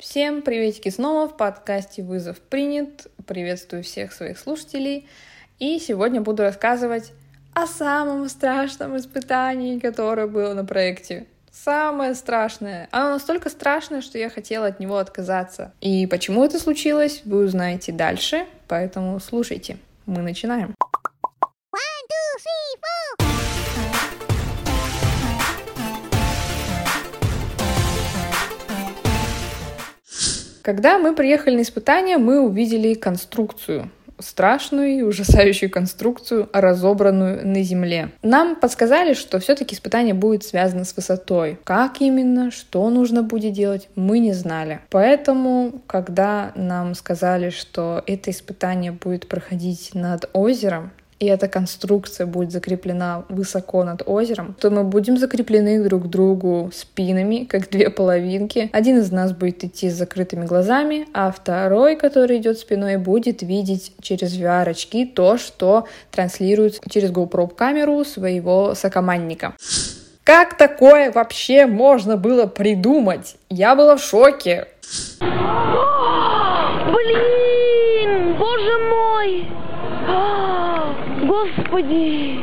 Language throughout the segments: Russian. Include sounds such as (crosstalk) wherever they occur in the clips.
Всем приветики снова в подкасте «Вызов принят». Приветствую всех своих слушателей. И сегодня буду рассказывать о самом страшном испытании, которое было на проекте. Самое страшное. Оно настолько страшное, что я хотела от него отказаться. И почему это случилось, вы узнаете дальше, поэтому слушайте. Мы начинаем. One, two, three, four. Когда мы приехали на испытание, мы увидели конструкцию страшную и ужасающую конструкцию, разобранную на земле. Нам подсказали, что все-таки испытание будет связано с высотой. Как именно, что нужно будет делать, мы не знали. Поэтому, когда нам сказали, что это испытание будет проходить над озером, и эта конструкция будет закреплена высоко над озером, то мы будем закреплены друг к другу спинами, как две половинки. Один из нас будет идти с закрытыми глазами, а второй, который идет спиной, будет видеть через VR-очки то, что транслируется через GoPro-камеру своего сокомандника. Как такое вообще можно было придумать? Я была в шоке. Блин, боже мой! Господи!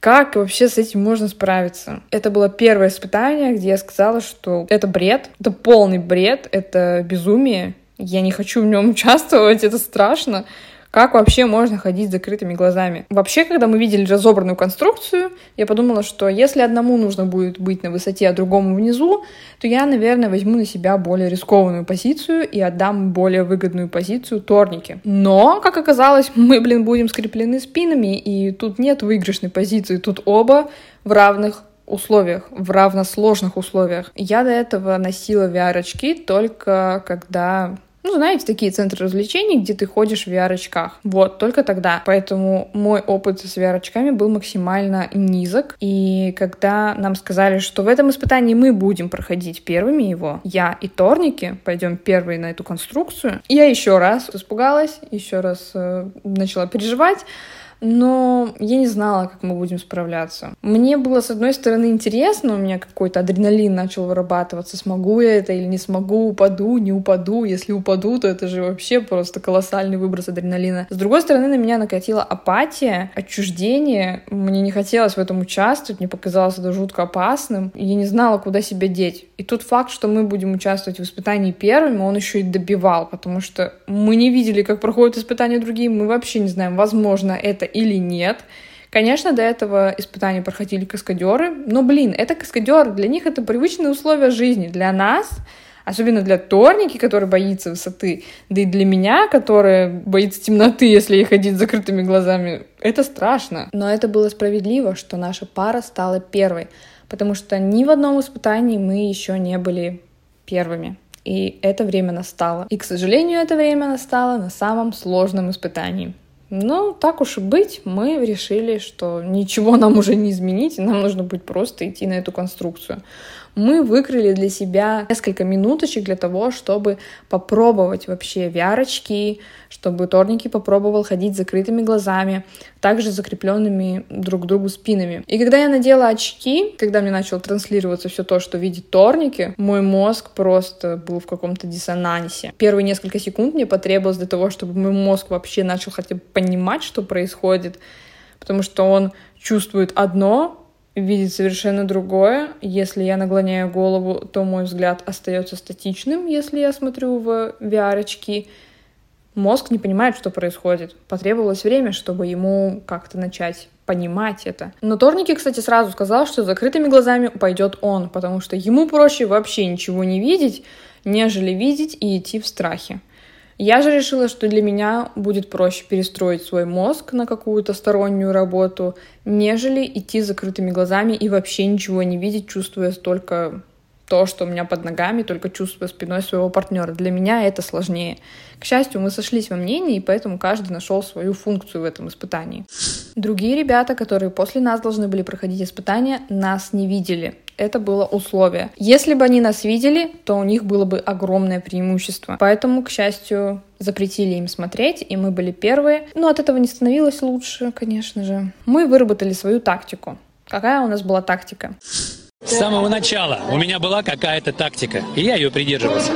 Как вообще с этим можно справиться? Это было первое испытание, где я сказала, что это бред, это полный бред, это безумие. Я не хочу в нем (laughs) участвовать, это страшно. Как вообще можно ходить с закрытыми глазами? Вообще, когда мы видели разобранную конструкцию, я подумала, что если одному нужно будет быть на высоте, а другому внизу, то я, наверное, возьму на себя более рискованную позицию и отдам более выгодную позицию торнике. Но, как оказалось, (laughs) мы, блин, будем скреплены спинами, и тут нет выигрышной позиции, тут оба в равных условиях, в равносложных условиях. Я до этого носила VR-очки только когда ну, знаете, такие центры развлечений, где ты ходишь в VR-очках. Вот, только тогда. Поэтому мой опыт с VR-очками был максимально низок. И когда нам сказали, что в этом испытании мы будем проходить первыми его, я и Торники пойдем первые на эту конструкцию, я еще раз испугалась, еще раз э, начала переживать, но я не знала, как мы будем справляться. Мне было, с одной стороны, интересно, у меня какой-то адреналин начал вырабатываться, смогу я это или не смогу, упаду, не упаду, если упаду, то это же вообще просто колоссальный выброс адреналина. С другой стороны, на меня накатила апатия, отчуждение, мне не хотелось в этом участвовать, мне показалось это жутко опасным, я не знала, куда себя деть. И тот факт, что мы будем участвовать в испытании первыми, он еще и добивал, потому что мы не видели, как проходят испытания другие, мы вообще не знаем, возможно, это или нет. Конечно, до этого испытания проходили каскадеры, но, блин, это каскадеры, для них это привычные условия жизни. Для нас, особенно для Торники, который боится высоты, да и для меня, которая боится темноты, если ей ходить с закрытыми глазами, это страшно. Но это было справедливо, что наша пара стала первой, потому что ни в одном испытании мы еще не были первыми. И это время настало. И, к сожалению, это время настало на самом сложном испытании. Ну, так уж и быть, мы решили, что ничего нам уже не изменить, нам нужно будет просто идти на эту конструкцию мы выкрыли для себя несколько минуточек для того, чтобы попробовать вообще VR-очки, чтобы Торники попробовал ходить закрытыми глазами, также закрепленными друг к другу спинами. И когда я надела очки, когда мне начало транслироваться все то, что видит Торники, мой мозг просто был в каком-то диссонансе. Первые несколько секунд мне потребовалось для того, чтобы мой мозг вообще начал хотя бы понимать, что происходит, потому что он чувствует одно, видит совершенно другое. Если я наклоняю голову, то мой взгляд остается статичным, если я смотрю в VR-очки. Мозг не понимает, что происходит. Потребовалось время, чтобы ему как-то начать понимать это. Но Торники, кстати, сразу сказал, что закрытыми глазами пойдет он, потому что ему проще вообще ничего не видеть, нежели видеть и идти в страхе. Я же решила, что для меня будет проще перестроить свой мозг на какую-то стороннюю работу, нежели идти с закрытыми глазами и вообще ничего не видеть, чувствуя только то, что у меня под ногами, только чувствуя спиной своего партнера. Для меня это сложнее. К счастью, мы сошлись во мнении, и поэтому каждый нашел свою функцию в этом испытании. Другие ребята, которые после нас должны были проходить испытания, нас не видели это было условие. Если бы они нас видели, то у них было бы огромное преимущество. Поэтому, к счастью, запретили им смотреть, и мы были первые. Но от этого не становилось лучше, конечно же. Мы выработали свою тактику. Какая у нас была тактика? С самого начала у меня была какая-то тактика, и я ее придерживался.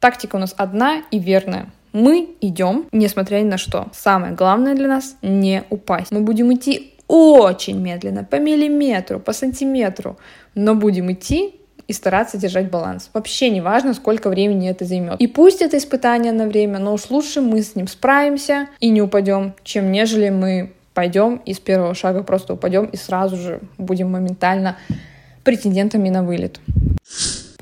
Тактика у нас одна и верная. Мы идем, несмотря ни на что. Самое главное для нас — не упасть. Мы будем идти очень медленно, по миллиметру, по сантиметру, но будем идти и стараться держать баланс. Вообще не важно, сколько времени это займет. И пусть это испытание на время, но уж лучше мы с ним справимся и не упадем, чем нежели мы пойдем и с первого шага просто упадем и сразу же будем моментально претендентами на вылет.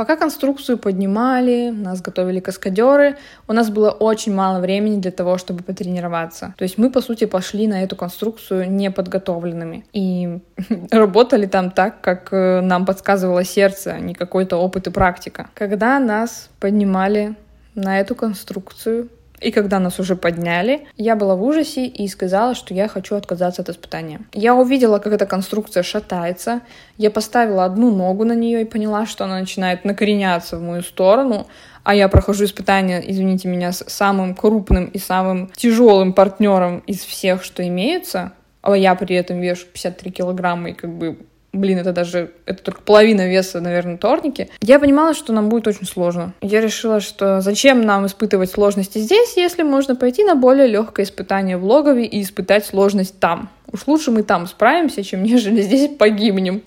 Пока конструкцию поднимали, нас готовили каскадеры, у нас было очень мало времени для того, чтобы потренироваться. То есть мы, по сути, пошли на эту конструкцию неподготовленными. И (laughs) работали там так, как э, нам подсказывало сердце, а не какой-то опыт и практика. Когда нас поднимали на эту конструкцию, и когда нас уже подняли, я была в ужасе и сказала, что я хочу отказаться от испытания. Я увидела, как эта конструкция шатается. Я поставила одну ногу на нее и поняла, что она начинает накореняться в мою сторону. А я прохожу испытание, извините меня, с самым крупным и самым тяжелым партнером из всех, что имеются. А я при этом вешу 53 килограмма и как бы блин, это даже, это только половина веса, наверное, торники, я понимала, что нам будет очень сложно. Я решила, что зачем нам испытывать сложности здесь, если можно пойти на более легкое испытание в логове и испытать сложность там. Уж лучше мы там справимся, чем (laughs) нежели здесь погибнем.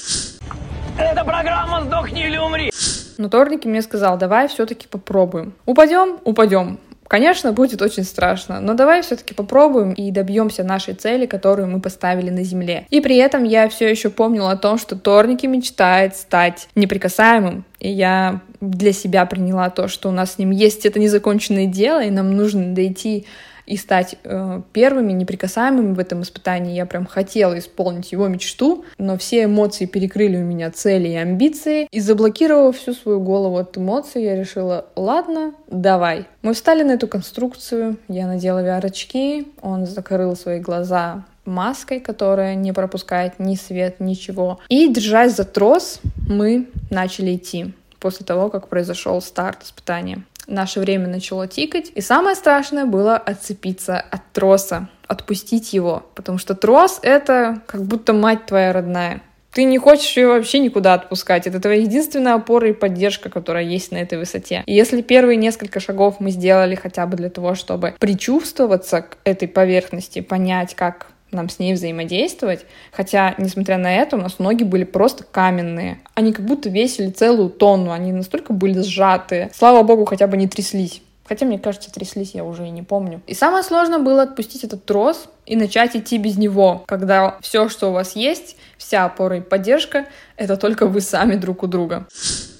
Это программа «Сдохни или умри». Но Торники мне сказал, давай все-таки попробуем. Упадем? Упадем. Конечно, будет очень страшно, но давай все-таки попробуем и добьемся нашей цели, которую мы поставили на Земле. И при этом я все еще помнила о том, что Торники мечтает стать неприкасаемым. И я для себя приняла то, что у нас с ним есть это незаконченное дело, и нам нужно дойти и стать э, первыми, неприкасаемыми в этом испытании. Я прям хотела исполнить его мечту, но все эмоции перекрыли у меня цели и амбиции. И заблокировав всю свою голову от эмоций, я решила, ладно, давай. Мы встали на эту конструкцию, я надела VR-очки, он закрыл свои глаза маской, которая не пропускает ни свет, ничего. И, держась за трос, мы начали идти после того, как произошел старт испытания. Наше время начало тикать, и самое страшное было отцепиться от троса, отпустить его, потому что трос — это как будто мать твоя родная. Ты не хочешь ее вообще никуда отпускать. Это твоя единственная опора и поддержка, которая есть на этой высоте. И если первые несколько шагов мы сделали хотя бы для того, чтобы причувствоваться к этой поверхности, понять, как нам с ней взаимодействовать. Хотя, несмотря на это, у нас ноги были просто каменные. Они как будто весили целую тонну, они настолько были сжатые. Слава богу, хотя бы не тряслись. Хотя, мне кажется, тряслись, я уже и не помню. И самое сложное было отпустить этот трос и начать идти без него, когда все, что у вас есть, вся опора и поддержка, это только вы сами друг у друга.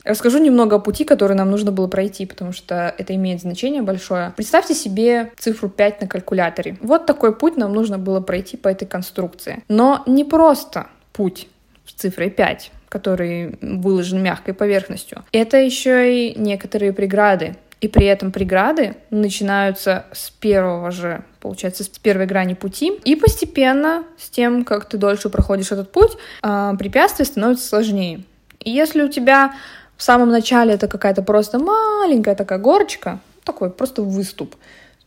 Расскажу немного о пути, который нам нужно было пройти, потому что это имеет значение большое. Представьте себе цифру 5 на калькуляторе. Вот такой путь нам нужно было пройти по этой конструкции. Но не просто путь с цифрой 5 который выложен мягкой поверхностью. Это еще и некоторые преграды. И при этом преграды начинаются с первого же, получается, с первой грани пути. И постепенно, с тем, как ты дольше проходишь этот путь, а, препятствия становятся сложнее. И если у тебя в самом начале это какая-то просто маленькая такая горочка, такой просто выступ,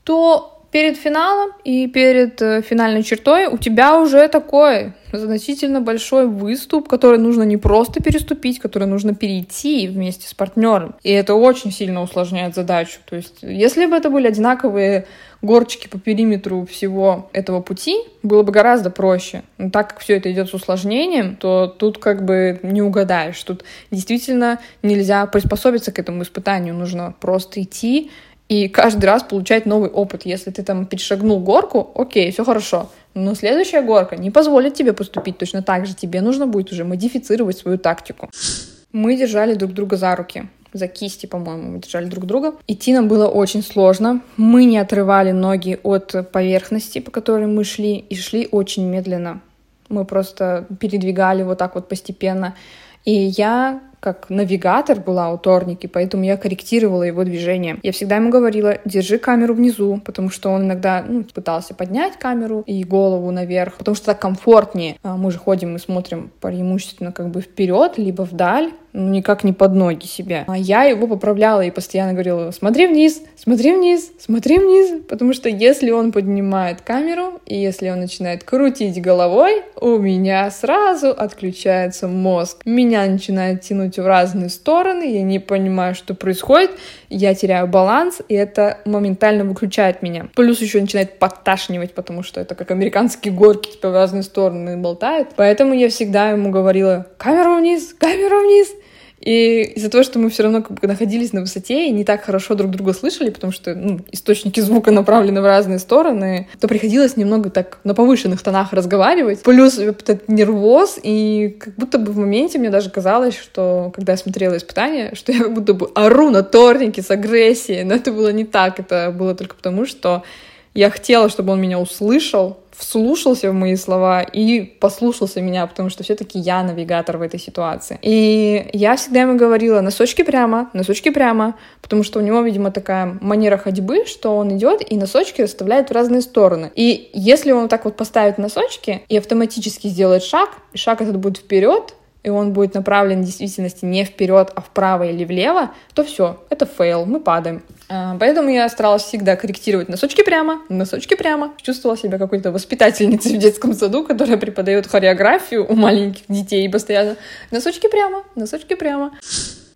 то перед финалом и перед э, финальной чертой у тебя уже такой значительно большой выступ, который нужно не просто переступить, который нужно перейти вместе с партнером. И это очень сильно усложняет задачу. То есть, если бы это были одинаковые горочки по периметру всего этого пути, было бы гораздо проще. Но так как все это идет с усложнением, то тут как бы не угадаешь. Тут действительно нельзя приспособиться к этому испытанию. Нужно просто идти, и каждый раз получать новый опыт. Если ты там перешагнул горку, окей, все хорошо. Но следующая горка не позволит тебе поступить точно так же. Тебе нужно будет уже модифицировать свою тактику. Мы держали друг друга за руки за кисти, по-моему, мы держали друг друга. Идти нам было очень сложно. Мы не отрывали ноги от поверхности, по которой мы шли, и шли очень медленно. Мы просто передвигали вот так вот постепенно. И я как навигатор была у Торники, поэтому я корректировала его движение. Я всегда ему говорила, держи камеру внизу, потому что он иногда ну, пытался поднять камеру и голову наверх, потому что так комфортнее. А мы же ходим и смотрим преимущественно как бы вперед, либо вдаль, ну, никак не под ноги себе. А я его поправляла и постоянно говорила, смотри вниз, смотри вниз, смотри вниз, потому что если он поднимает камеру, и если он начинает крутить головой, у меня сразу отключается мозг. Меня начинает тянуть в разные стороны, я не понимаю, что происходит, я теряю баланс, и это моментально выключает меня. Плюс еще начинает подташнивать, потому что это как американские горки, типа в разные стороны болтает. Поэтому я всегда ему говорила, камеру вниз, камеру вниз. И из-за того, что мы все равно как бы находились на высоте и не так хорошо друг друга слышали, потому что ну, источники звука направлены в разные стороны, то приходилось немного так на повышенных тонах разговаривать. Плюс этот нервоз, и как будто бы в моменте мне даже казалось, что когда я смотрела испытание, что я как будто бы ору на торнике с агрессией, но это было не так, это было только потому, что я хотела, чтобы он меня услышал, вслушался в мои слова и послушался меня, потому что все-таки я навигатор в этой ситуации. И я всегда ему говорила, носочки прямо, носочки прямо, потому что у него, видимо, такая манера ходьбы, что он идет и носочки расставляет в разные стороны. И если он так вот поставит носочки и автоматически сделает шаг, и шаг этот будет вперед, и он будет направлен в действительности не вперед, а вправо или влево, то все, это fail, мы падаем. А, поэтому я старалась всегда корректировать носочки прямо, носочки прямо. Чувствовала себя какой-то воспитательницей в детском саду, которая преподает хореографию у маленьких детей и постоянно носочки прямо, носочки прямо.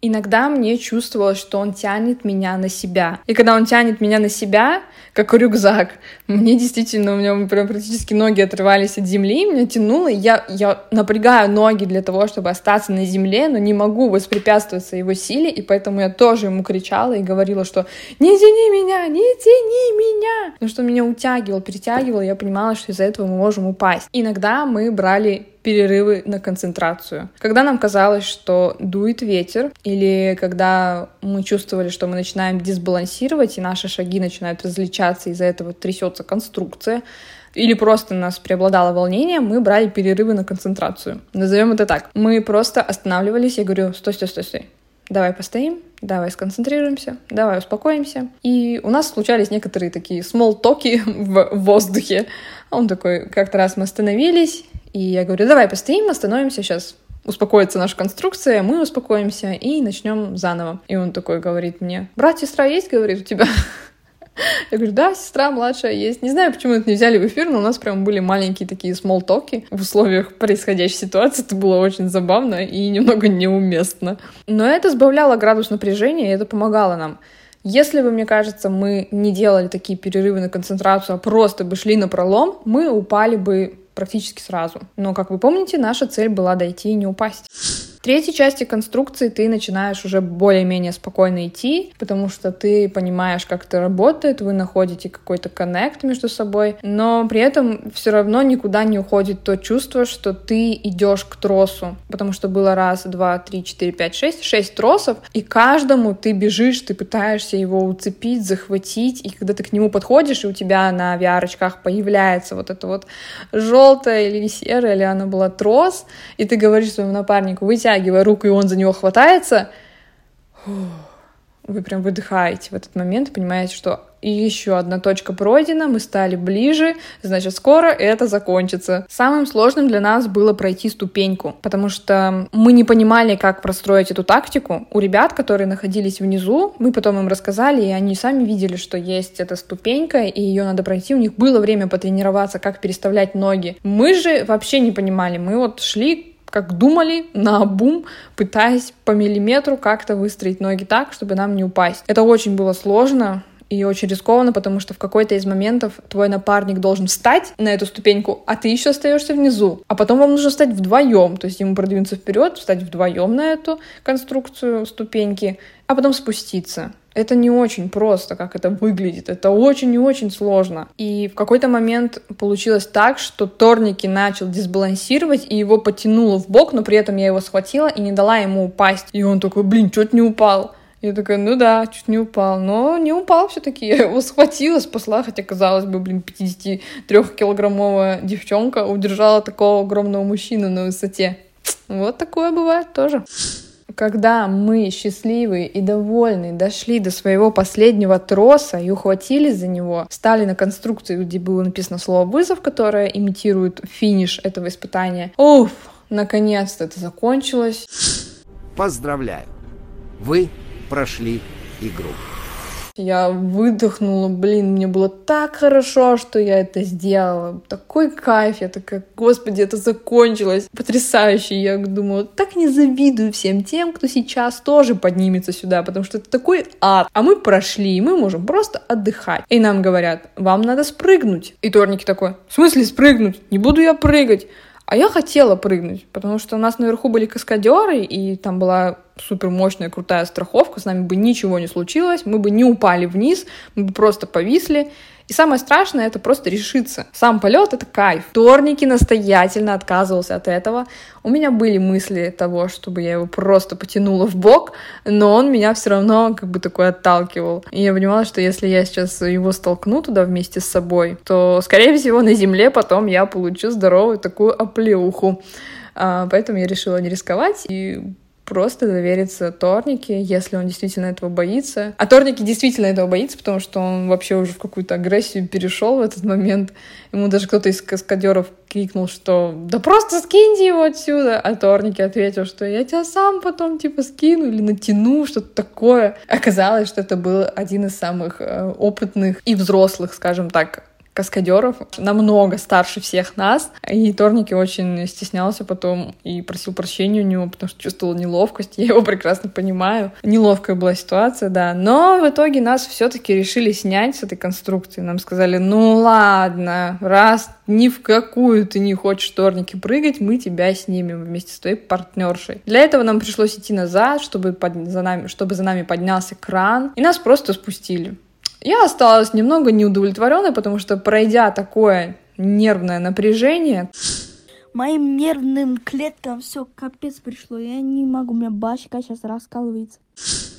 Иногда мне чувствовалось, что он тянет меня на себя. И когда он тянет меня на себя, как рюкзак, мне действительно, у меня прям практически ноги отрывались от земли, меня тянуло, и я, я напрягаю ноги для того, чтобы остаться на земле, но не могу воспрепятствовать его силе, и поэтому я тоже ему кричала и говорила, что «Не тяни меня! Не тяни меня!» Потому что меня утягивал, перетягивал, я понимала, что из-за этого мы можем упасть. Иногда мы брали перерывы на концентрацию. Когда нам казалось, что дует ветер, или когда мы чувствовали, что мы начинаем дисбалансировать, и наши шаги начинают различаться, из-за этого трясется конструкция, или просто нас преобладало волнение, мы брали перерывы на концентрацию. Назовем это так. Мы просто останавливались, я говорю, стой, стой, стой, стой. Давай постоим, давай сконцентрируемся, давай успокоимся. И у нас случались некоторые такие смол-токи (laughs) в воздухе. Он такой, как-то раз мы остановились, и я говорю, давай постоим, остановимся сейчас, успокоится наша конструкция, мы успокоимся и начнем заново. И он такой говорит мне, брат, сестра есть, говорит, у тебя? Я говорю, да, сестра младшая есть. Не знаю, почему это не взяли в эфир, но у нас прям были маленькие такие смолтоки в условиях происходящей ситуации. Это было очень забавно и немного неуместно. Но это сбавляло градус напряжения, и это помогало нам. Если бы, мне кажется, мы не делали такие перерывы на концентрацию, а просто бы шли на пролом, мы упали бы практически сразу. Но, как вы помните, наша цель была дойти и не упасть третьей части конструкции ты начинаешь уже более-менее спокойно идти, потому что ты понимаешь, как это работает, вы находите какой-то коннект между собой, но при этом все равно никуда не уходит то чувство, что ты идешь к тросу, потому что было раз, два, три, четыре, пять, шесть, шесть тросов, и каждому ты бежишь, ты пытаешься его уцепить, захватить, и когда ты к нему подходишь, и у тебя на VR-очках появляется вот это вот желтое или серое, или оно было трос, и ты говоришь своему напарнику, вытягивай протягивая руку, и он за него хватается, вы прям выдыхаете в этот момент понимаете, что еще одна точка пройдена, мы стали ближе, значит, скоро это закончится. Самым сложным для нас было пройти ступеньку, потому что мы не понимали, как простроить эту тактику. У ребят, которые находились внизу, мы потом им рассказали, и они сами видели, что есть эта ступенька, и ее надо пройти. У них было время потренироваться, как переставлять ноги. Мы же вообще не понимали. Мы вот шли как думали, на бум, пытаясь по миллиметру как-то выстроить ноги так, чтобы нам не упасть. Это очень было сложно, и очень рискованно, потому что в какой-то из моментов твой напарник должен встать на эту ступеньку, а ты еще остаешься внизу. А потом вам нужно встать вдвоем, то есть ему продвинуться вперед, встать вдвоем на эту конструкцию ступеньки, а потом спуститься. Это не очень просто, как это выглядит. Это очень и очень сложно. И в какой-то момент получилось так, что Торники начал дисбалансировать, и его потянуло в бок, но при этом я его схватила и не дала ему упасть. И он такой, блин, чуть не упал. Я такая, ну да, чуть не упал. Но не упал все-таки. (laughs) Я его схватила, спасла, хотя, казалось бы, блин, 53-килограммовая девчонка удержала такого огромного мужчину на высоте. Вот такое бывает тоже. Когда мы счастливые и довольные дошли до своего последнего троса и ухватились за него, стали на конструкцию, где было написано слово «вызов», которое имитирует финиш этого испытания. Уф, наконец-то это закончилось. Поздравляю! Вы прошли игру. Я выдохнула, блин, мне было так хорошо, что я это сделала. Такой кайф, я такая, господи, это закончилось. Потрясающе. Я думаю, так не завидую всем тем, кто сейчас тоже поднимется сюда, потому что это такой ад. А мы прошли, и мы можем просто отдыхать. И нам говорят, вам надо спрыгнуть. И Торники такой, в смысле спрыгнуть? Не буду я прыгать. А я хотела прыгнуть, потому что у нас наверху были каскадеры, и там была супер мощная, крутая страховка, с нами бы ничего не случилось, мы бы не упали вниз, мы бы просто повисли. И самое страшное — это просто решиться. Сам полет — это кайф. Торники настоятельно отказывался от этого. У меня были мысли того, чтобы я его просто потянула в бок, но он меня все равно как бы такой отталкивал. И я понимала, что если я сейчас его столкну туда вместе с собой, то, скорее всего, на земле потом я получу здоровую такую оплеуху. А, поэтому я решила не рисковать и просто довериться Торнике, если он действительно этого боится. А Торники действительно этого боится, потому что он вообще уже в какую-то агрессию перешел в этот момент. Ему даже кто-то из каскадеров крикнул, что «Да просто скиньте его отсюда!» А Торники ответил, что «Я тебя сам потом типа скину или натяну», что-то такое. Оказалось, что это был один из самых э, опытных и взрослых, скажем так, каскадеров, намного старше всех нас. И Торники очень стеснялся потом и просил прощения у него, потому что чувствовал неловкость. (laughs) Я его прекрасно понимаю. Неловкая была ситуация, да. Но в итоге нас все-таки решили снять с этой конструкции. Нам сказали, ну ладно, раз ни в какую ты не хочешь Торники прыгать, мы тебя снимем вместе с твоей партнершей. Для этого нам пришлось идти назад, чтобы, под, за нами, чтобы за нами поднялся кран, и нас просто спустили. Я осталась немного неудовлетворенной, потому что пройдя такое нервное напряжение, моим нервным клеткам все капец пришло. Я не могу, у меня башка сейчас раскалывается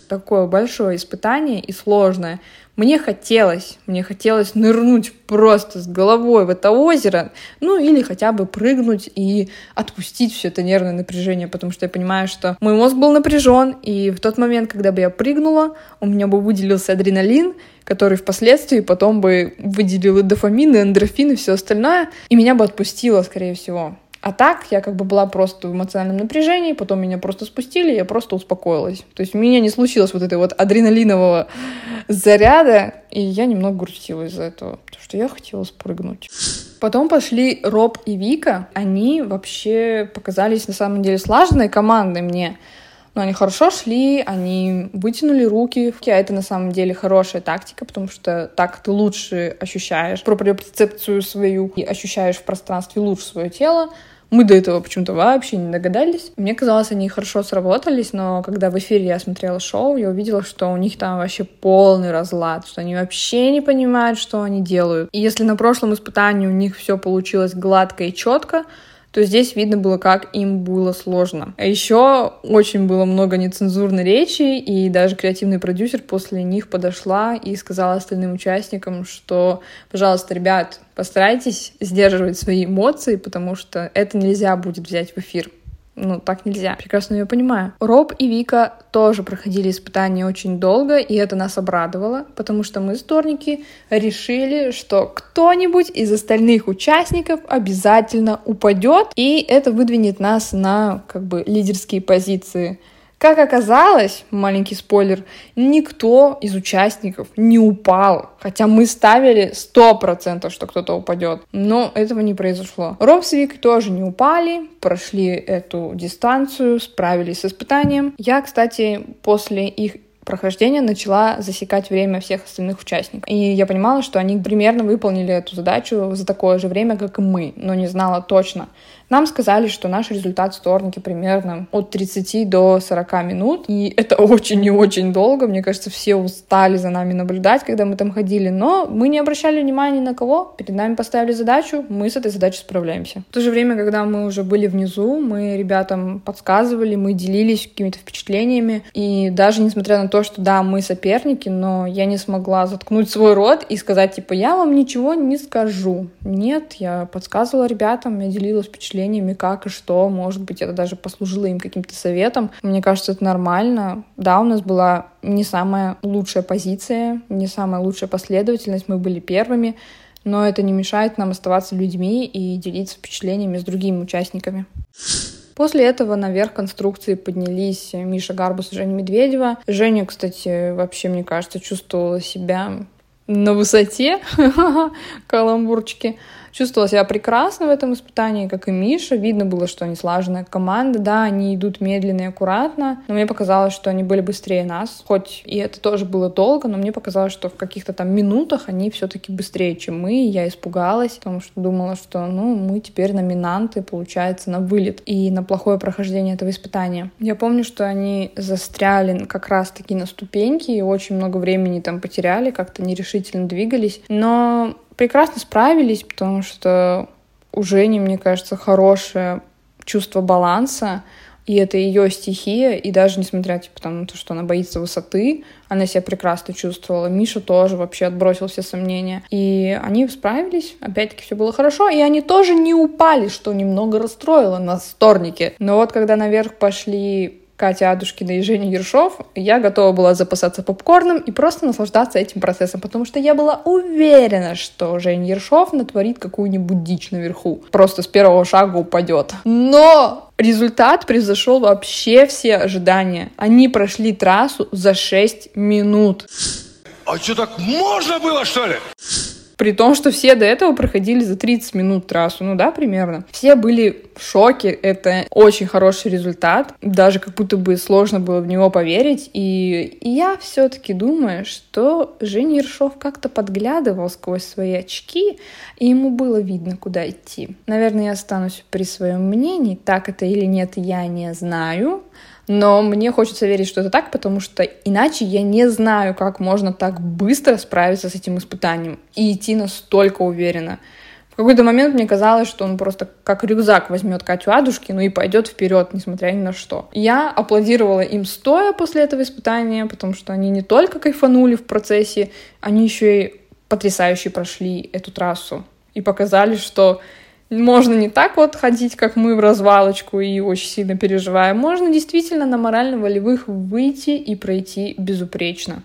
такое большое испытание и сложное. Мне хотелось, мне хотелось нырнуть просто с головой в это озеро, ну или хотя бы прыгнуть и отпустить все это нервное напряжение, потому что я понимаю, что мой мозг был напряжен, и в тот момент, когда бы я прыгнула, у меня бы выделился адреналин, который впоследствии потом бы выделил и дофамин, и эндорфин, и все остальное, и меня бы отпустило, скорее всего. А так я как бы была просто в эмоциональном напряжении, потом меня просто спустили, я просто успокоилась. То есть у меня не случилось вот этой вот адреналинового заряда, и я немного грустила из-за этого, потому что я хотела спрыгнуть. Потом пошли Роб и Вика. Они вообще показались на самом деле слаженной командой мне. Но они хорошо шли, они вытянули руки. А это на самом деле хорошая тактика, потому что так ты лучше ощущаешь проприоцепцию свою и ощущаешь в пространстве лучше свое тело. Мы до этого почему-то вообще не догадались. Мне казалось, они хорошо сработались, но когда в эфире я смотрела шоу, я увидела, что у них там вообще полный разлад, что они вообще не понимают, что они делают. И если на прошлом испытании у них все получилось гладко и четко, то здесь видно было, как им было сложно. А еще очень было много нецензурной речи, и даже креативный продюсер после них подошла и сказала остальным участникам, что, пожалуйста, ребят, постарайтесь сдерживать свои эмоции, потому что это нельзя будет взять в эфир. Ну, так нельзя. Прекрасно ее понимаю. Роб и Вика тоже проходили испытания очень долго, и это нас обрадовало, потому что мы, сторники, решили, что кто-нибудь из остальных участников обязательно упадет, и это выдвинет нас на как бы лидерские позиции. Как оказалось, маленький спойлер, никто из участников не упал, хотя мы ставили 100%, что кто-то упадет. Но этого не произошло. Роб с Вик тоже не упали, прошли эту дистанцию, справились с испытанием. Я, кстати, после их прохождения начала засекать время всех остальных участников. И я понимала, что они примерно выполнили эту задачу за такое же время, как и мы, но не знала точно. Нам сказали, что наш результат в вторнике примерно от 30 до 40 минут, и это очень и очень долго. Мне кажется, все устали за нами наблюдать, когда мы там ходили, но мы не обращали внимания ни на кого. Перед нами поставили задачу, мы с этой задачей справляемся. В то же время, когда мы уже были внизу, мы ребятам подсказывали, мы делились какими-то впечатлениями, и даже несмотря на то, что да, мы соперники, но я не смогла заткнуть свой рот и сказать, типа, я вам ничего не скажу. Нет, я подсказывала ребятам, я делилась впечатлениями впечатлениями, как и что. Может быть, это даже послужило им каким-то советом. Мне кажется, это нормально. Да, у нас была не самая лучшая позиция, не самая лучшая последовательность. Мы были первыми, но это не мешает нам оставаться людьми и делиться впечатлениями с другими участниками. После этого наверх конструкции поднялись Миша Гарбус и Женя Медведева. Женя, кстати, вообще, мне кажется, чувствовала себя на высоте (laughs) каламбурчики. Чувствовала себя прекрасно в этом испытании, как и Миша. Видно было, что они слаженная команда. Да, они идут медленно и аккуратно, но мне показалось, что они были быстрее нас. Хоть и это тоже было долго, но мне показалось, что в каких-то там минутах они все-таки быстрее, чем мы. И я испугалась, потому что думала, что ну, мы теперь номинанты, получается, на вылет и на плохое прохождение этого испытания. Я помню, что они застряли как раз-таки на ступеньке и очень много времени там потеряли, как-то нерешительно двигались. Но прекрасно справились, потому что у Жени, мне кажется, хорошее чувство баланса, и это ее стихия, и даже несмотря типа, там, на то, что она боится высоты, она себя прекрасно чувствовала. Миша тоже вообще отбросил все сомнения. И они справились, опять-таки все было хорошо, и они тоже не упали, что немного расстроило нас вторнике. Но вот когда наверх пошли Катя Адушкина и Женя Ершов, я готова была запасаться попкорном и просто наслаждаться этим процессом, потому что я была уверена, что Женя Ершов натворит какую-нибудь дичь наверху. Просто с первого шага упадет. Но результат превзошел вообще все ожидания. Они прошли трассу за 6 минут. А что, так можно было, что ли? При том, что все до этого проходили за 30 минут трассу, ну да, примерно. Все были в шоке, это очень хороший результат, даже как будто бы сложно было в него поверить, и я все-таки думаю, что Женя Ершов как-то подглядывал сквозь свои очки, и ему было видно, куда идти. Наверное, я останусь при своем мнении, так это или нет, я не знаю, но мне хочется верить, что это так, потому что иначе я не знаю, как можно так быстро справиться с этим испытанием и идти настолько уверенно. В какой-то момент мне казалось, что он просто как рюкзак возьмет Катю Адушкину и пойдет вперед, несмотря ни на что. Я аплодировала им стоя после этого испытания, потому что они не только кайфанули в процессе, они еще и потрясающе прошли эту трассу и показали, что можно не так вот ходить, как мы в развалочку и очень сильно переживаем. Можно действительно на морально-волевых выйти и пройти безупречно.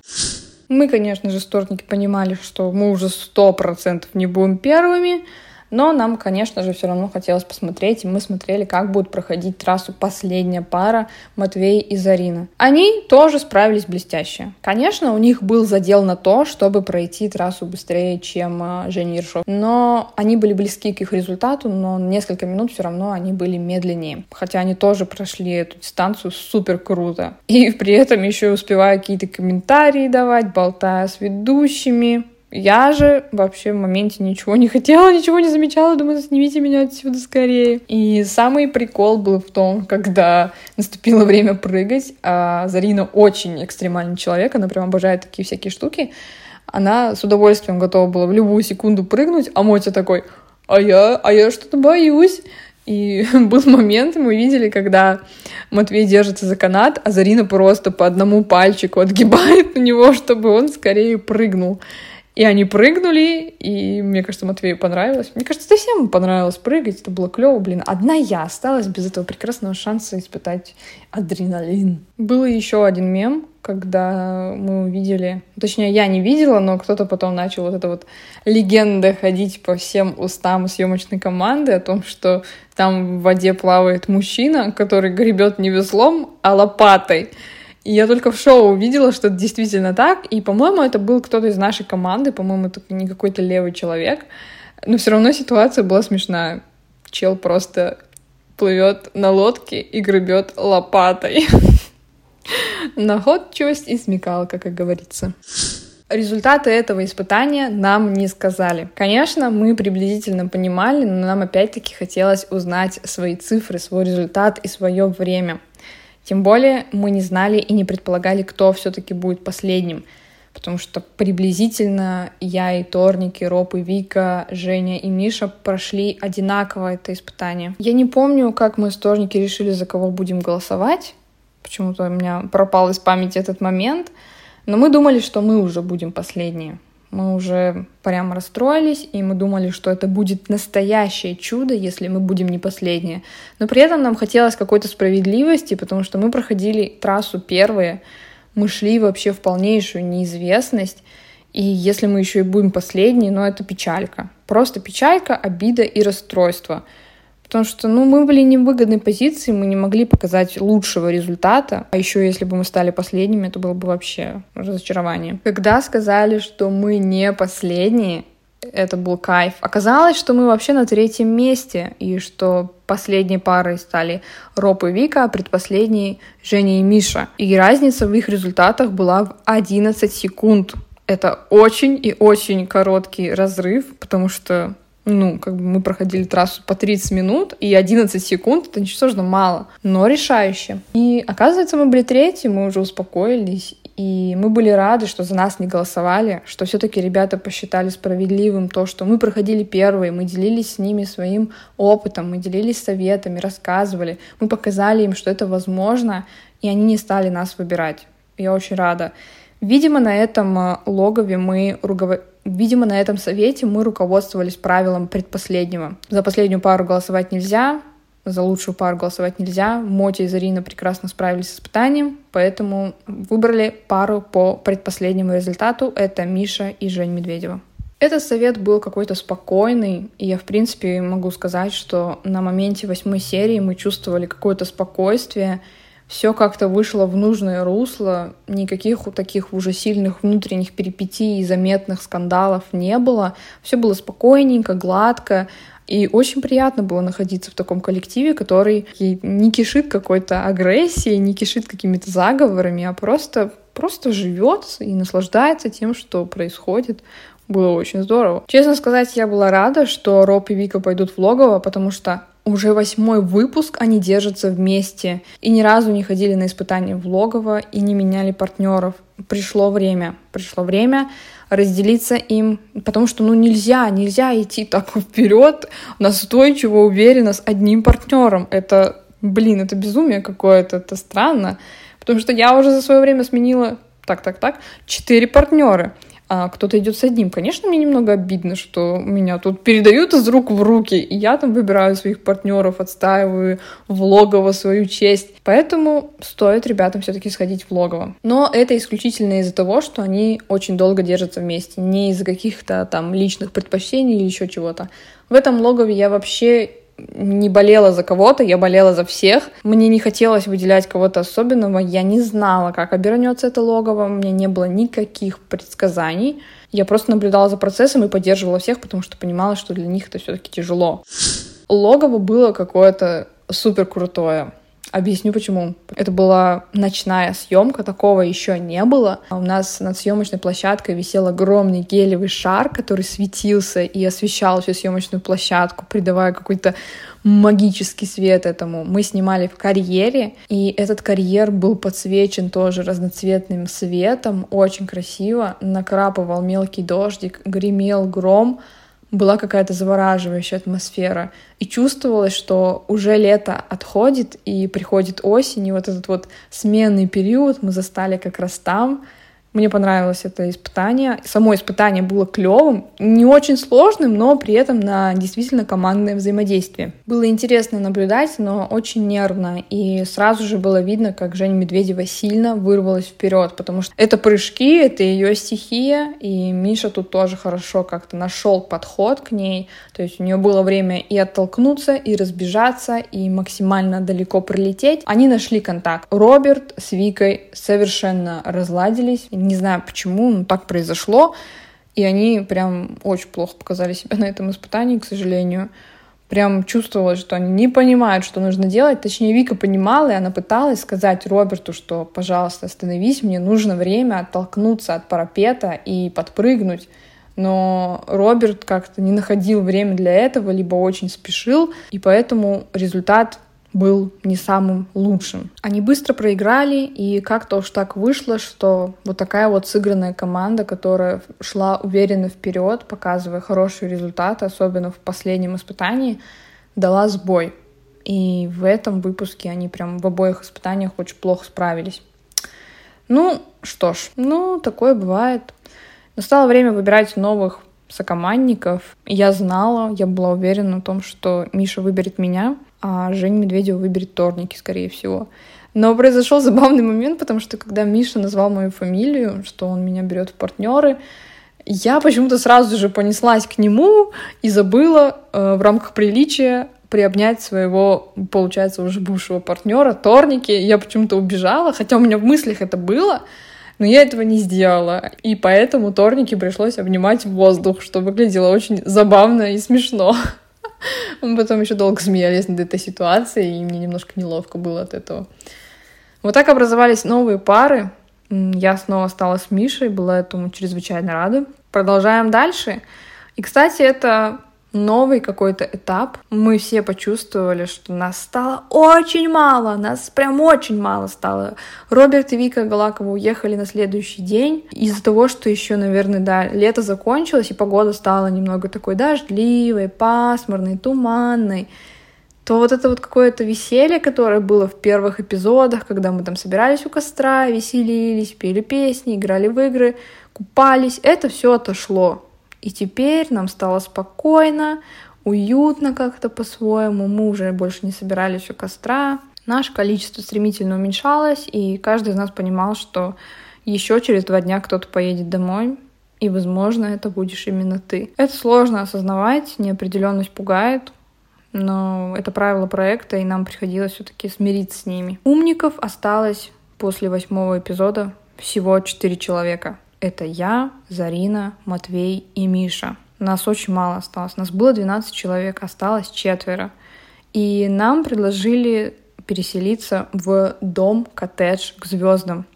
Мы, конечно же, стортники понимали, что мы уже сто процентов не будем первыми, но нам, конечно же, все равно хотелось посмотреть, и мы смотрели, как будет проходить трассу последняя пара Матвей и Зарина. Они тоже справились блестяще. Конечно, у них был задел на то, чтобы пройти трассу быстрее, чем а, Женя Ершов. Но они были близки к их результату, но несколько минут все равно они были медленнее. Хотя они тоже прошли эту дистанцию супер круто. И при этом еще успеваю какие-то комментарии давать, болтая с ведущими. Я же вообще в моменте ничего не хотела, (laughs) ничего не замечала, думаю, снимите меня отсюда скорее. И самый прикол был в том, когда наступило время прыгать, а Зарина очень экстремальный человек, она прям обожает такие всякие штуки. Она с удовольствием готова была в любую секунду прыгнуть, а Мотя такой, а я, а я что-то боюсь. И (laughs) был момент, мы видели, когда Матвей держится за канат, а Зарина просто по одному пальчику отгибает на него, (laughs) чтобы он скорее прыгнул. И они прыгнули, и мне кажется, Матвею понравилось. Мне кажется, всем понравилось прыгать, это было клево, блин. Одна я осталась без этого прекрасного шанса испытать адреналин. Был еще один мем, когда мы увидели, точнее, я не видела, но кто-то потом начал вот эта вот легенда ходить по всем устам съемочной команды о том, что там в воде плавает мужчина, который гребет не веслом, а лопатой. И я только в шоу увидела, что это действительно так. И, по-моему, это был кто-то из нашей команды. По-моему, это не какой-то левый человек. Но все равно ситуация была смешная. Чел просто плывет на лодке и гребет лопатой. (laughs) Находчивость и смекалка, как говорится. Результаты этого испытания нам не сказали. Конечно, мы приблизительно понимали, но нам опять-таки хотелось узнать свои цифры, свой результат и свое время. Тем более мы не знали и не предполагали, кто все-таки будет последним. Потому что приблизительно я и Торник, и Роб, и Вика, Женя и Миша прошли одинаково это испытание. Я не помню, как мы с Торники решили, за кого будем голосовать. Почему-то у меня пропал из памяти этот момент. Но мы думали, что мы уже будем последние. Мы уже прямо расстроились, и мы думали, что это будет настоящее чудо, если мы будем не последние. Но при этом нам хотелось какой-то справедливости, потому что мы проходили трассу первые, мы шли вообще в полнейшую неизвестность, и если мы еще и будем последние, ну это печалька. Просто печалька, обида и расстройство. Потому что, ну, мы были не в выгодной позиции, мы не могли показать лучшего результата. А еще если бы мы стали последними, это было бы вообще разочарование. Когда сказали, что мы не последние, это был кайф. Оказалось, что мы вообще на третьем месте, и что последней парой стали Роб и Вика, а предпоследней Женя и Миша. И разница в их результатах была в 11 секунд. Это очень и очень короткий разрыв, потому что ну, как бы мы проходили трассу по 30 минут, и 11 секунд — это ничтожно мало, но решающе. И оказывается, мы были третьи, мы уже успокоились, и мы были рады, что за нас не голосовали, что все-таки ребята посчитали справедливым то, что мы проходили первые, мы делились с ними своим опытом, мы делились советами, рассказывали, мы показали им, что это возможно, и они не стали нас выбирать. Я очень рада. Видимо, на этом э, логове мы ругов... Видимо, на этом совете мы руководствовались правилом предпоследнего. За последнюю пару голосовать нельзя, за лучшую пару голосовать нельзя. Мотя и Зарина прекрасно справились с испытанием, поэтому выбрали пару по предпоследнему результату. Это Миша и Жень Медведева. Этот совет был какой-то спокойный, и я, в принципе, могу сказать, что на моменте восьмой серии мы чувствовали какое-то спокойствие, все как-то вышло в нужное русло, никаких таких уже сильных внутренних перипетий и заметных скандалов не было. Все было спокойненько, гладко, и очень приятно было находиться в таком коллективе, который не кишит какой-то агрессией, не кишит какими-то заговорами, а просто, просто живет и наслаждается тем, что происходит. Было очень здорово. Честно сказать, я была рада, что Роб и Вика пойдут в логово, потому что уже восьмой выпуск они держатся вместе и ни разу не ходили на испытания в логово и не меняли партнеров. Пришло время, пришло время разделиться им, потому что ну нельзя, нельзя идти так вперед настойчиво, уверенно с одним партнером. Это, блин, это безумие какое-то, это странно, потому что я уже за свое время сменила так, так, так, четыре партнера а кто-то идет с одним. Конечно, мне немного обидно, что меня тут передают из рук в руки, и я там выбираю своих партнеров, отстаиваю в логово свою честь. Поэтому стоит ребятам все-таки сходить в логово. Но это исключительно из-за того, что они очень долго держатся вместе, не из-за каких-то там личных предпочтений или еще чего-то. В этом логове я вообще не болела за кого-то, я болела за всех. Мне не хотелось выделять кого-то особенного, я не знала, как обернется это логово, у меня не было никаких предсказаний. Я просто наблюдала за процессом и поддерживала всех, потому что понимала, что для них это все-таки тяжело. Логово было какое-то супер крутое. Объясню почему. Это была ночная съемка, такого еще не было. У нас над съемочной площадкой висел огромный гелевый шар, который светился и освещал всю съемочную площадку, придавая какой-то магический свет этому. Мы снимали в карьере, и этот карьер был подсвечен тоже разноцветным светом, очень красиво. Накрапывал мелкий дождик, гремел гром, была какая-то завораживающая атмосфера. И чувствовалось, что уже лето отходит и приходит осень, и вот этот вот сменный период мы застали как раз там, мне понравилось это испытание. Само испытание было клевым, не очень сложным, но при этом на действительно командное взаимодействие. Было интересно наблюдать, но очень нервно. И сразу же было видно, как Женя Медведева сильно вырвалась вперед, потому что это прыжки, это ее стихия, и Миша тут тоже хорошо как-то нашел подход к ней. То есть у нее было время и оттолкнуться, и разбежаться, и максимально далеко прилететь. Они нашли контакт. Роберт с Викой совершенно разладились не знаю почему, но так произошло. И они прям очень плохо показали себя на этом испытании, к сожалению. Прям чувствовалось, что они не понимают, что нужно делать. Точнее, Вика понимала, и она пыталась сказать Роберту, что, пожалуйста, остановись, мне нужно время оттолкнуться от парапета и подпрыгнуть. Но Роберт как-то не находил время для этого, либо очень спешил, и поэтому результат был не самым лучшим. Они быстро проиграли, и как-то уж так вышло, что вот такая вот сыгранная команда, которая шла уверенно вперед, показывая хорошие результаты, особенно в последнем испытании, дала сбой. И в этом выпуске они прям в обоих испытаниях очень плохо справились. Ну, что ж, ну, такое бывает. Настало время выбирать новых сокомандников. Я знала, я была уверена в том, что Миша выберет меня — а Женя Медведева выберет Торники, скорее всего. Но произошел забавный момент, потому что когда Миша назвал мою фамилию, что он меня берет в партнеры, я почему-то сразу же понеслась к нему и забыла э, в рамках приличия приобнять своего, получается, уже бывшего партнера, торники. Я почему-то убежала, хотя у меня в мыслях это было, но я этого не сделала. И поэтому торники пришлось обнимать в воздух, что выглядело очень забавно и смешно. Мы потом еще долго смеялись над этой ситуацией, и мне немножко неловко было от этого. Вот так образовались новые пары. Я снова стала с Мишей, была этому чрезвычайно рада. Продолжаем дальше. И, кстати, это новый какой-то этап. Мы все почувствовали, что нас стало очень мало, нас прям очень мало стало. Роберт и Вика Галакова уехали на следующий день из-за того, что еще, наверное, да, лето закончилось, и погода стала немного такой дождливой, пасмурной, туманной то вот это вот какое-то веселье, которое было в первых эпизодах, когда мы там собирались у костра, веселились, пели песни, играли в игры, купались, это все отошло. И теперь нам стало спокойно, уютно как-то по-своему. Мы уже больше не собирались у костра. Наше количество стремительно уменьшалось, и каждый из нас понимал, что еще через два дня кто-то поедет домой, и, возможно, это будешь именно ты. Это сложно осознавать, неопределенность пугает, но это правило проекта, и нам приходилось все-таки смириться с ними. Умников осталось после восьмого эпизода всего четыре человека. Это я, Зарина, Матвей и Миша. Нас очень мало осталось. Нас было 12 человек, осталось четверо. И нам предложили переселиться в дом-коттедж к звездам.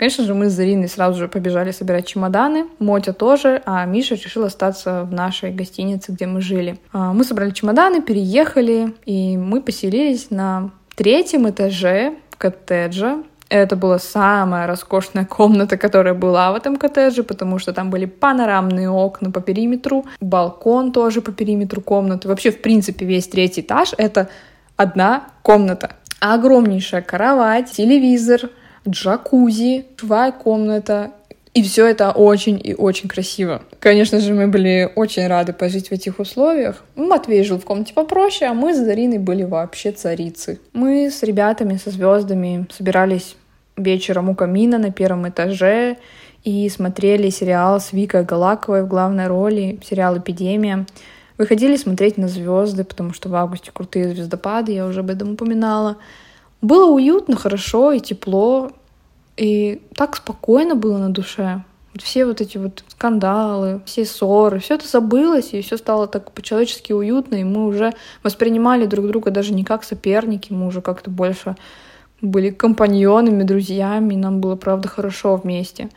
Конечно же, мы с Зариной сразу же побежали собирать чемоданы. Мотя тоже, а Миша решил остаться в нашей гостинице, где мы жили. А, мы собрали чемоданы, переехали, и мы поселились на третьем этаже коттеджа. Это была самая роскошная комната, которая была в этом коттедже, потому что там были панорамные окна по периметру, балкон тоже по периметру комнаты. Вообще, в принципе, весь третий этаж — это одна комната. Огромнейшая кровать, телевизор, джакузи, живая комната, и все это очень и очень красиво. Конечно же, мы были очень рады пожить в этих условиях. Матвей жил в комнате попроще, а мы с Зариной были вообще царицы. Мы с ребятами, со звездами собирались вечером у камина на первом этаже и смотрели сериал с Викой Галаковой в главной роли, сериал «Эпидемия». Выходили смотреть на звезды, потому что в августе крутые звездопады, я уже об этом упоминала. Было уютно, хорошо и тепло, и так спокойно было на душе. Все вот эти вот скандалы, все ссоры, все это забылось, и все стало так по-человечески уютно, и мы уже воспринимали друг друга даже не как соперники, мы уже как-то больше были компаньонами, друзьями, и нам было, правда, хорошо вместе.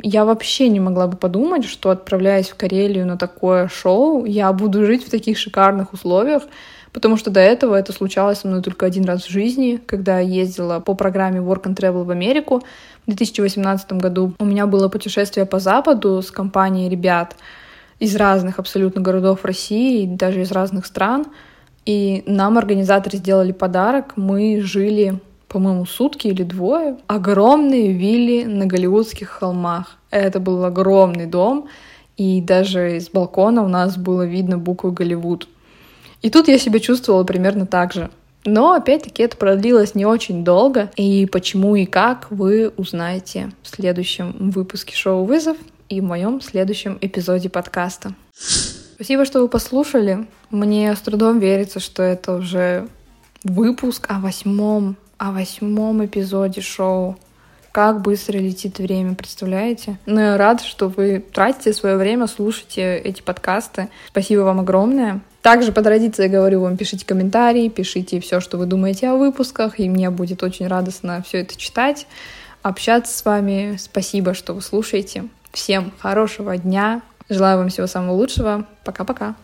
Я вообще не могла бы подумать, что отправляясь в Карелию на такое шоу, я буду жить в таких шикарных условиях, потому что до этого это случалось со мной только один раз в жизни, когда я ездила по программе Work and Travel в Америку в 2018 году. У меня было путешествие по Западу с компанией ребят из разных абсолютно городов России, даже из разных стран. И нам организаторы сделали подарок. Мы жили по-моему, сутки или двое, огромные вилли на Голливудских холмах. Это был огромный дом, и даже из балкона у нас было видно букву «Голливуд». И тут я себя чувствовала примерно так же. Но, опять-таки, это продлилось не очень долго, и почему и как вы узнаете в следующем выпуске шоу «Вызов» и в моем следующем эпизоде подкаста. Спасибо, что вы послушали. Мне с трудом верится, что это уже выпуск о восьмом о восьмом эпизоде шоу. Как быстро летит время, представляете? Но ну, я рада, что вы тратите свое время, слушаете эти подкасты. Спасибо вам огромное. Также по традиции говорю вам, пишите комментарии, пишите все, что вы думаете о выпусках, и мне будет очень радостно все это читать, общаться с вами. Спасибо, что вы слушаете. Всем хорошего дня. Желаю вам всего самого лучшего. Пока-пока.